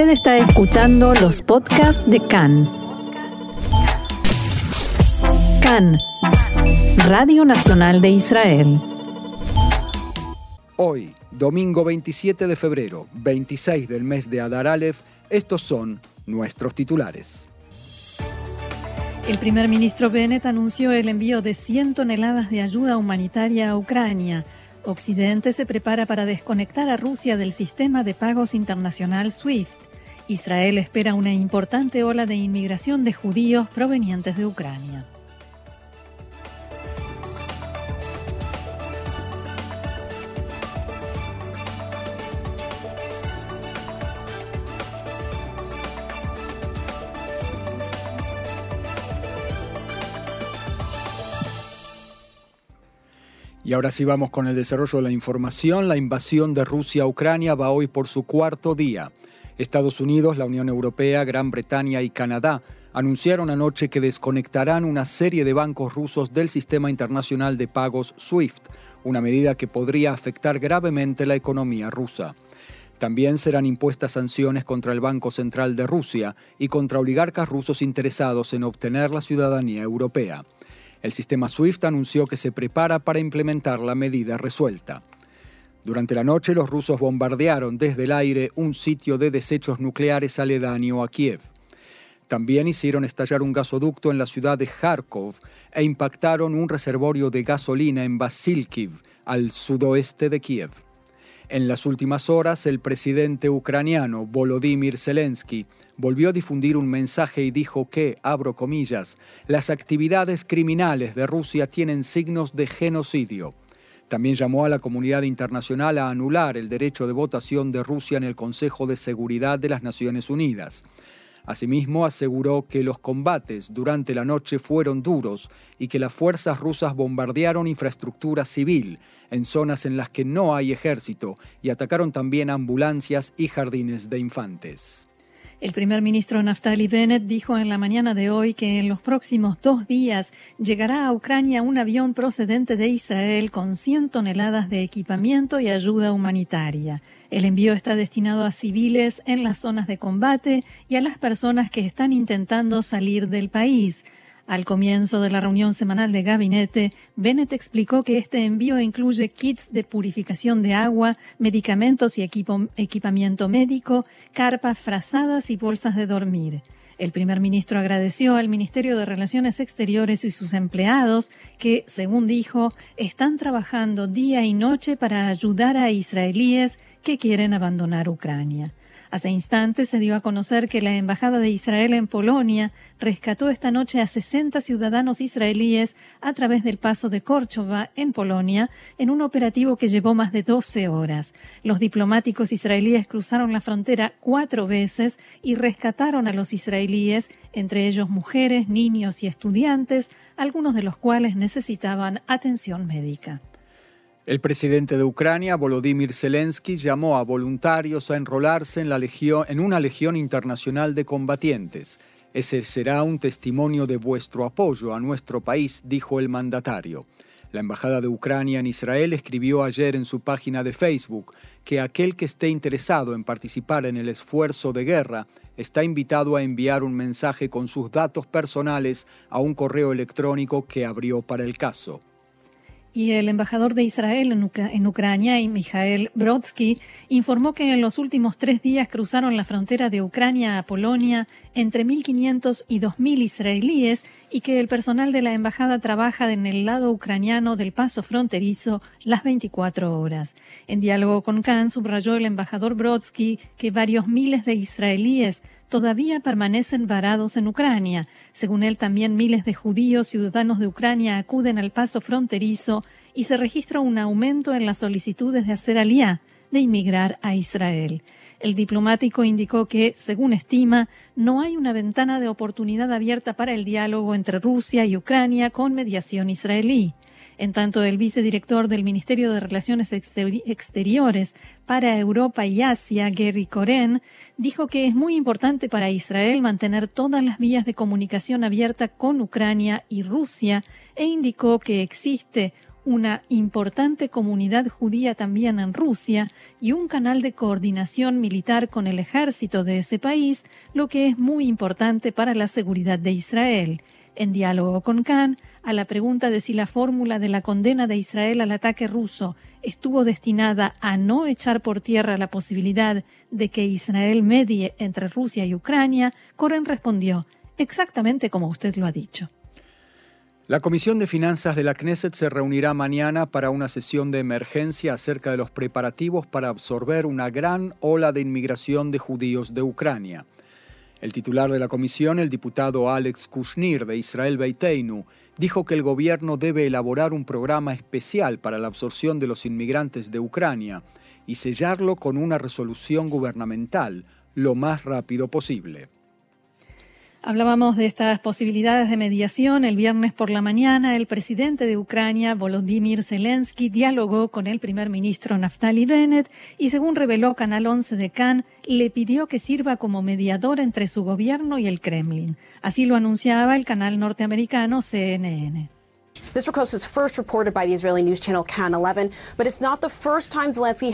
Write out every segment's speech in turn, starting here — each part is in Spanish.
Usted está escuchando los podcasts de CAN. CAN, Radio Nacional de Israel. Hoy, domingo 27 de febrero, 26 del mes de Adar Aleph, estos son nuestros titulares. El primer ministro Bennett anunció el envío de 100 toneladas de ayuda humanitaria a Ucrania. Occidente se prepara para desconectar a Rusia del sistema de pagos internacional SWIFT. Israel espera una importante ola de inmigración de judíos provenientes de Ucrania. Y ahora sí vamos con el desarrollo de la información. La invasión de Rusia a Ucrania va hoy por su cuarto día. Estados Unidos, la Unión Europea, Gran Bretaña y Canadá anunciaron anoche que desconectarán una serie de bancos rusos del sistema internacional de pagos SWIFT, una medida que podría afectar gravemente la economía rusa. También serán impuestas sanciones contra el Banco Central de Rusia y contra oligarcas rusos interesados en obtener la ciudadanía europea. El sistema SWIFT anunció que se prepara para implementar la medida resuelta. Durante la noche los rusos bombardearon desde el aire un sitio de desechos nucleares aledaño a Kiev. También hicieron estallar un gasoducto en la ciudad de Kharkov e impactaron un reservorio de gasolina en Basilkiv, al sudoeste de Kiev. En las últimas horas, el presidente ucraniano Volodymyr Zelensky volvió a difundir un mensaje y dijo que, abro comillas, las actividades criminales de Rusia tienen signos de genocidio. También llamó a la comunidad internacional a anular el derecho de votación de Rusia en el Consejo de Seguridad de las Naciones Unidas. Asimismo, aseguró que los combates durante la noche fueron duros y que las fuerzas rusas bombardearon infraestructura civil en zonas en las que no hay ejército y atacaron también ambulancias y jardines de infantes. El primer ministro Naftali Bennett dijo en la mañana de hoy que en los próximos dos días llegará a Ucrania un avión procedente de Israel con 100 toneladas de equipamiento y ayuda humanitaria. El envío está destinado a civiles en las zonas de combate y a las personas que están intentando salir del país. Al comienzo de la reunión semanal de gabinete, Bennett explicó que este envío incluye kits de purificación de agua, medicamentos y equipamiento médico, carpas frazadas y bolsas de dormir. El primer ministro agradeció al Ministerio de Relaciones Exteriores y sus empleados que, según dijo, están trabajando día y noche para ayudar a israelíes que quieren abandonar Ucrania. Hace instantes se dio a conocer que la Embajada de Israel en Polonia rescató esta noche a 60 ciudadanos israelíes a través del paso de Córchova en Polonia en un operativo que llevó más de 12 horas. Los diplomáticos israelíes cruzaron la frontera cuatro veces y rescataron a los israelíes, entre ellos mujeres, niños y estudiantes, algunos de los cuales necesitaban atención médica. El presidente de Ucrania, Volodymyr Zelensky, llamó a voluntarios a enrolarse en, la legión, en una legión internacional de combatientes. Ese será un testimonio de vuestro apoyo a nuestro país, dijo el mandatario. La Embajada de Ucrania en Israel escribió ayer en su página de Facebook que aquel que esté interesado en participar en el esfuerzo de guerra está invitado a enviar un mensaje con sus datos personales a un correo electrónico que abrió para el caso. Y el embajador de Israel en, Ucrania, Mikhail Brodsky, informó que en los últimos tres días cruzaron la frontera de Ucrania a Polonia entre 1.500 y 2.000 israelíes y que el personal de la embajada trabaja en el lado ucraniano del paso fronterizo las 24 horas. En diálogo con Khan, subrayó el embajador Brodsky que varios miles de israelíes todavía permanecen varados en Ucrania. Según él, también miles de judíos ciudadanos de Ucrania acuden al paso fronterizo y se registra un aumento en las solicitudes de hacer aliá, de inmigrar a Israel. El diplomático indicó que, según estima, no hay una ventana de oportunidad abierta para el diálogo entre Rusia y Ucrania con mediación israelí. En tanto, el vicedirector del Ministerio de Relaciones Exteriores para Europa y Asia, Gary Koren, dijo que es muy importante para Israel mantener todas las vías de comunicación abiertas con Ucrania y Rusia e indicó que existe una importante comunidad judía también en Rusia y un canal de coordinación militar con el ejército de ese país, lo que es muy importante para la seguridad de Israel. En diálogo con Khan, a la pregunta de si la fórmula de la condena de Israel al ataque ruso estuvo destinada a no echar por tierra la posibilidad de que Israel medie entre Rusia y Ucrania, Koren respondió, exactamente como usted lo ha dicho. La Comisión de Finanzas de la Knesset se reunirá mañana para una sesión de emergencia acerca de los preparativos para absorber una gran ola de inmigración de judíos de Ucrania. El titular de la comisión, el diputado Alex Kushnir de Israel Beiteinu, dijo que el gobierno debe elaborar un programa especial para la absorción de los inmigrantes de Ucrania y sellarlo con una resolución gubernamental lo más rápido posible. Hablábamos de estas posibilidades de mediación. El viernes por la mañana, el presidente de Ucrania, Volodymyr Zelensky, dialogó con el primer ministro Naftali Bennett y, según reveló Canal 11 de Cannes, le pidió que sirva como mediador entre su gobierno y el Kremlin. Así lo anunciaba el canal norteamericano CNN.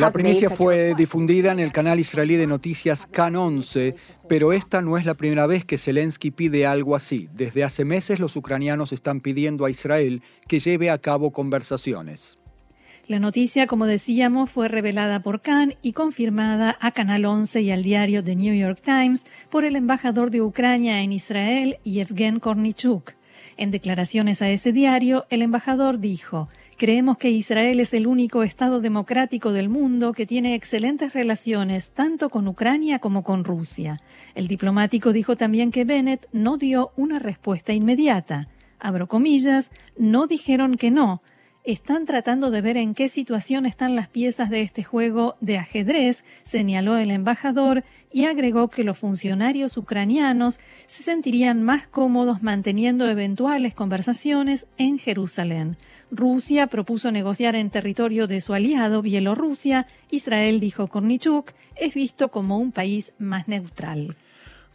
La primicia fue difundida en el canal israelí de noticias CAN 11, pero esta no es la primera vez que Zelensky pide algo así. Desde hace meses los ucranianos están pidiendo a Israel que lleve a cabo conversaciones. La noticia, como decíamos, fue revelada por Khan y confirmada a Canal 11 y al diario The New York Times por el embajador de Ucrania en Israel, Yevgen Kornichuk. En declaraciones a ese diario, el embajador dijo, Creemos que Israel es el único Estado democrático del mundo que tiene excelentes relaciones tanto con Ucrania como con Rusia. El diplomático dijo también que Bennett no dio una respuesta inmediata. Abro no dijeron que no, están tratando de ver en qué situación están las piezas de este juego de ajedrez, señaló el embajador y agregó que los funcionarios ucranianos se sentirían más cómodos manteniendo eventuales conversaciones en Jerusalén. Rusia propuso negociar en territorio de su aliado Bielorrusia. Israel, dijo Kornichuk, es visto como un país más neutral.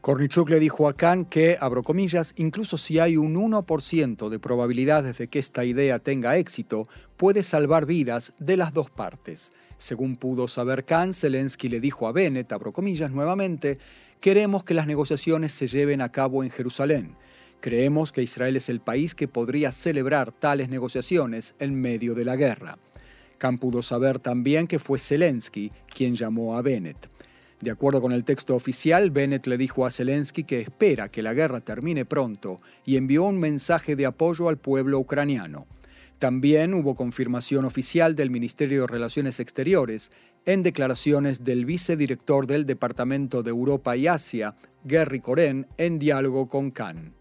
Kornichuk le dijo a Khan que, abro comillas, incluso si hay un 1% de probabilidades de que esta idea tenga éxito, puede salvar vidas de las dos partes. Según pudo saber Khan, Zelensky le dijo a Bennett, abro comillas nuevamente, queremos que las negociaciones se lleven a cabo en Jerusalén. Creemos que Israel es el país que podría celebrar tales negociaciones en medio de la guerra. Khan pudo saber también que fue Zelensky quien llamó a Bennett. De acuerdo con el texto oficial, Bennett le dijo a Zelensky que espera que la guerra termine pronto y envió un mensaje de apoyo al pueblo ucraniano. También hubo confirmación oficial del Ministerio de Relaciones Exteriores en declaraciones del vicedirector del Departamento de Europa y Asia, Gary Koren, en diálogo con Khan.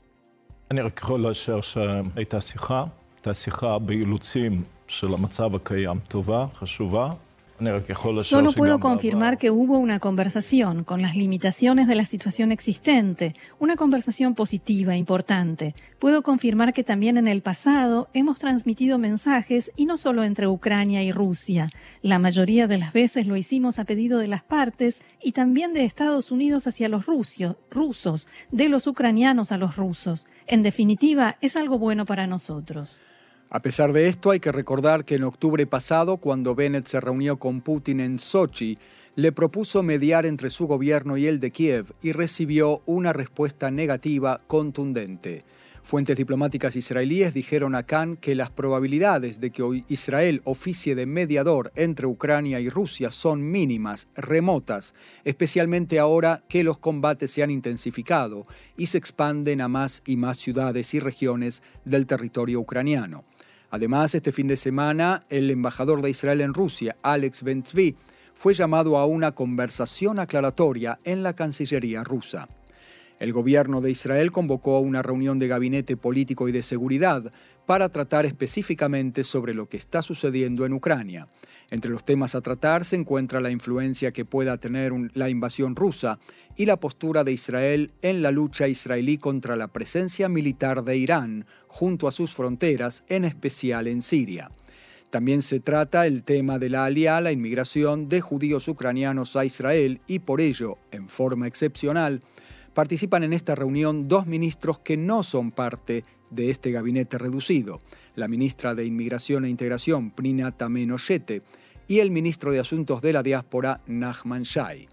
Solo puedo confirmar que hubo una conversación con las limitaciones de la situación existente, una conversación positiva, importante. Puedo confirmar que también en el pasado hemos transmitido mensajes y no solo entre Ucrania y Rusia. La mayoría de las veces lo hicimos a pedido de las partes y también de Estados Unidos hacia los rusos, de los ucranianos a los rusos. En definitiva, es algo bueno para nosotros. A pesar de esto, hay que recordar que en octubre pasado, cuando Bennett se reunió con Putin en Sochi, le propuso mediar entre su gobierno y el de Kiev y recibió una respuesta negativa contundente. Fuentes diplomáticas israelíes dijeron a Khan que las probabilidades de que Israel oficie de mediador entre Ucrania y Rusia son mínimas, remotas, especialmente ahora que los combates se han intensificado y se expanden a más y más ciudades y regiones del territorio ucraniano. Además, este fin de semana, el embajador de Israel en Rusia, Alex Bentzvi, fue llamado a una conversación aclaratoria en la Cancillería rusa. El gobierno de Israel convocó a una reunión de gabinete político y de seguridad para tratar específicamente sobre lo que está sucediendo en Ucrania. Entre los temas a tratar se encuentra la influencia que pueda tener la invasión rusa y la postura de Israel en la lucha israelí contra la presencia militar de Irán junto a sus fronteras, en especial en Siria. También se trata el tema de la alianza, la inmigración de judíos ucranianos a Israel y por ello, en forma excepcional, participan en esta reunión dos ministros que no son parte de este gabinete reducido, la ministra de Inmigración e Integración, Prina Tamenoyete, y el ministro de Asuntos de la Diáspora, Nachman Shai.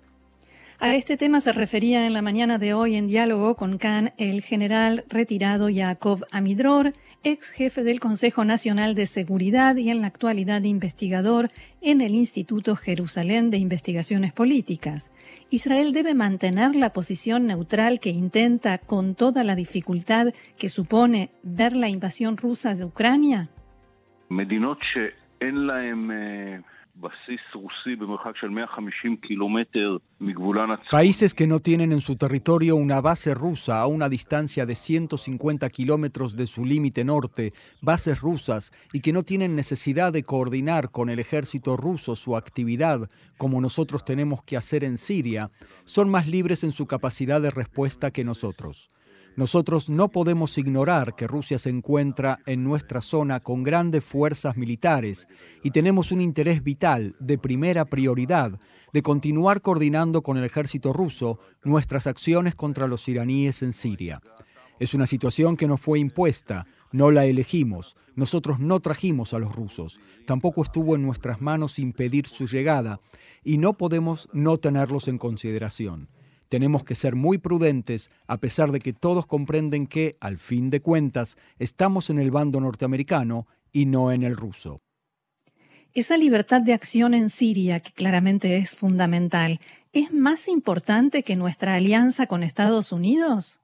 A este tema se refería en la mañana de hoy en diálogo con Khan el general retirado Yaakov Amidror, ex jefe del Consejo Nacional de Seguridad y en la actualidad investigador en el Instituto Jerusalén de Investigaciones Políticas. Israel debe mantener la posición neutral que intenta con toda la dificultad que supone ver la invasión rusa de Ucrania. Países que no tienen en su territorio una base rusa a una distancia de 150 kilómetros de su límite norte, bases rusas, y que no tienen necesidad de coordinar con el ejército ruso su actividad, como nosotros tenemos que hacer en Siria, son más libres en su capacidad de respuesta que nosotros. Nosotros no podemos ignorar que Rusia se encuentra en nuestra zona con grandes fuerzas militares y tenemos un interés vital, de primera prioridad, de continuar coordinando con el ejército ruso nuestras acciones contra los iraníes en Siria. Es una situación que nos fue impuesta, no la elegimos, nosotros no trajimos a los rusos, tampoco estuvo en nuestras manos impedir su llegada y no podemos no tenerlos en consideración. Tenemos que ser muy prudentes a pesar de que todos comprenden que, al fin de cuentas, estamos en el bando norteamericano y no en el ruso. Esa libertad de acción en Siria, que claramente es fundamental, ¿es más importante que nuestra alianza con Estados Unidos?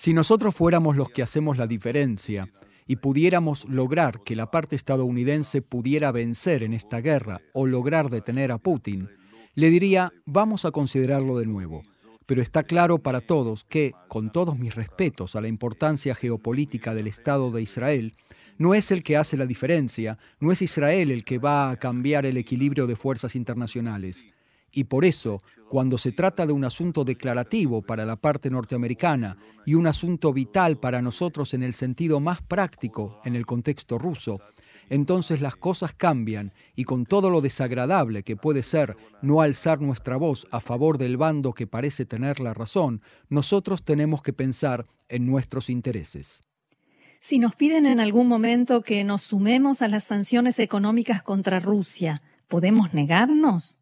Si nosotros fuéramos los que hacemos la diferencia y pudiéramos lograr que la parte estadounidense pudiera vencer en esta guerra o lograr detener a Putin, le diría, vamos a considerarlo de nuevo. Pero está claro para todos que, con todos mis respetos a la importancia geopolítica del Estado de Israel, no es el que hace la diferencia, no es Israel el que va a cambiar el equilibrio de fuerzas internacionales. Y por eso, cuando se trata de un asunto declarativo para la parte norteamericana y un asunto vital para nosotros en el sentido más práctico en el contexto ruso, entonces las cosas cambian y con todo lo desagradable que puede ser no alzar nuestra voz a favor del bando que parece tener la razón, nosotros tenemos que pensar en nuestros intereses. Si nos piden en algún momento que nos sumemos a las sanciones económicas contra Rusia, ¿podemos negarnos?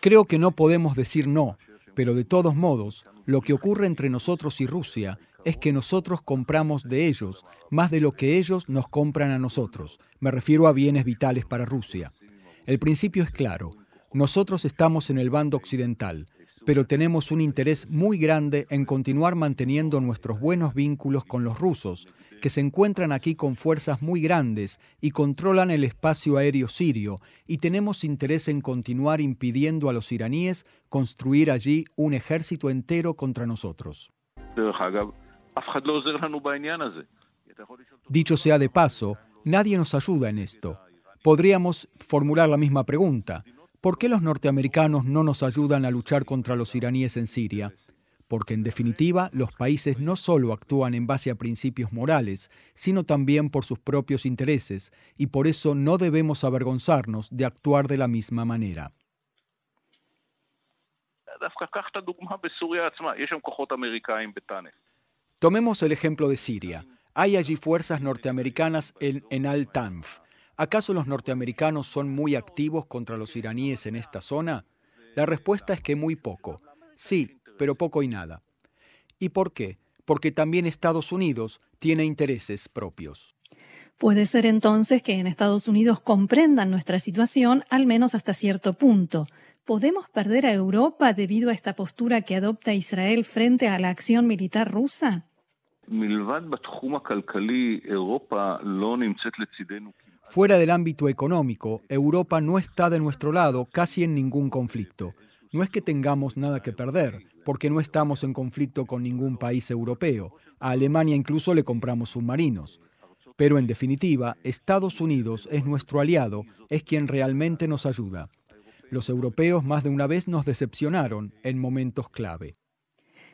Creo que no podemos decir no, pero de todos modos, lo que ocurre entre nosotros y Rusia es que nosotros compramos de ellos más de lo que ellos nos compran a nosotros. Me refiero a bienes vitales para Rusia. El principio es claro. Nosotros estamos en el bando occidental, pero tenemos un interés muy grande en continuar manteniendo nuestros buenos vínculos con los rusos, que se encuentran aquí con fuerzas muy grandes y controlan el espacio aéreo sirio, y tenemos interés en continuar impidiendo a los iraníes construir allí un ejército entero contra nosotros. Dicho sea de paso, nadie nos ayuda en esto. Podríamos formular la misma pregunta. ¿Por qué los norteamericanos no nos ayudan a luchar contra los iraníes en Siria? Porque en definitiva los países no solo actúan en base a principios morales, sino también por sus propios intereses, y por eso no debemos avergonzarnos de actuar de la misma manera. Tomemos el ejemplo de Siria. Hay allí fuerzas norteamericanas en, en Al-Tanf, ¿Acaso los norteamericanos son muy activos contra los iraníes en esta zona? La respuesta es que muy poco. Sí, pero poco y nada. ¿Y por qué? Porque también Estados Unidos tiene intereses propios. Puede ser entonces que en Estados Unidos comprendan nuestra situación, al menos hasta cierto punto. ¿Podemos perder a Europa debido a esta postura que adopta Israel frente a la acción militar rusa? Fuera del ámbito económico, Europa no está de nuestro lado casi en ningún conflicto. No es que tengamos nada que perder, porque no estamos en conflicto con ningún país europeo. A Alemania incluso le compramos submarinos. Pero en definitiva, Estados Unidos es nuestro aliado, es quien realmente nos ayuda. Los europeos más de una vez nos decepcionaron en momentos clave.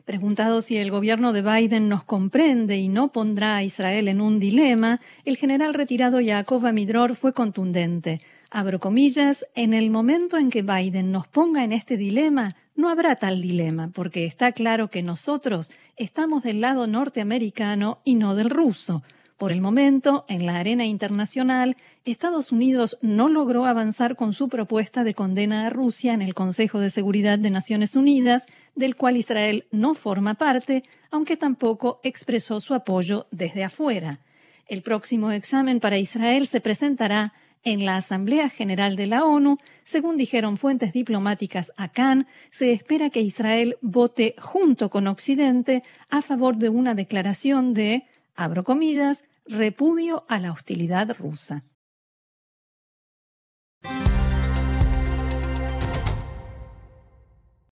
Preguntado si el gobierno de Biden nos comprende y no pondrá a Israel en un dilema, el general retirado Yaakov Amidror fue contundente. Abro comillas, en el momento en que Biden nos ponga en este dilema, no habrá tal dilema, porque está claro que nosotros estamos del lado norteamericano y no del ruso. Por el momento, en la arena internacional, Estados Unidos no logró avanzar con su propuesta de condena a Rusia en el Consejo de Seguridad de Naciones Unidas, del cual Israel no forma parte, aunque tampoco expresó su apoyo desde afuera. El próximo examen para Israel se presentará en la Asamblea General de la ONU, según dijeron fuentes diplomáticas a Cannes, se espera que Israel vote junto con Occidente a favor de una declaración de, abro comillas, repudio a la hostilidad rusa.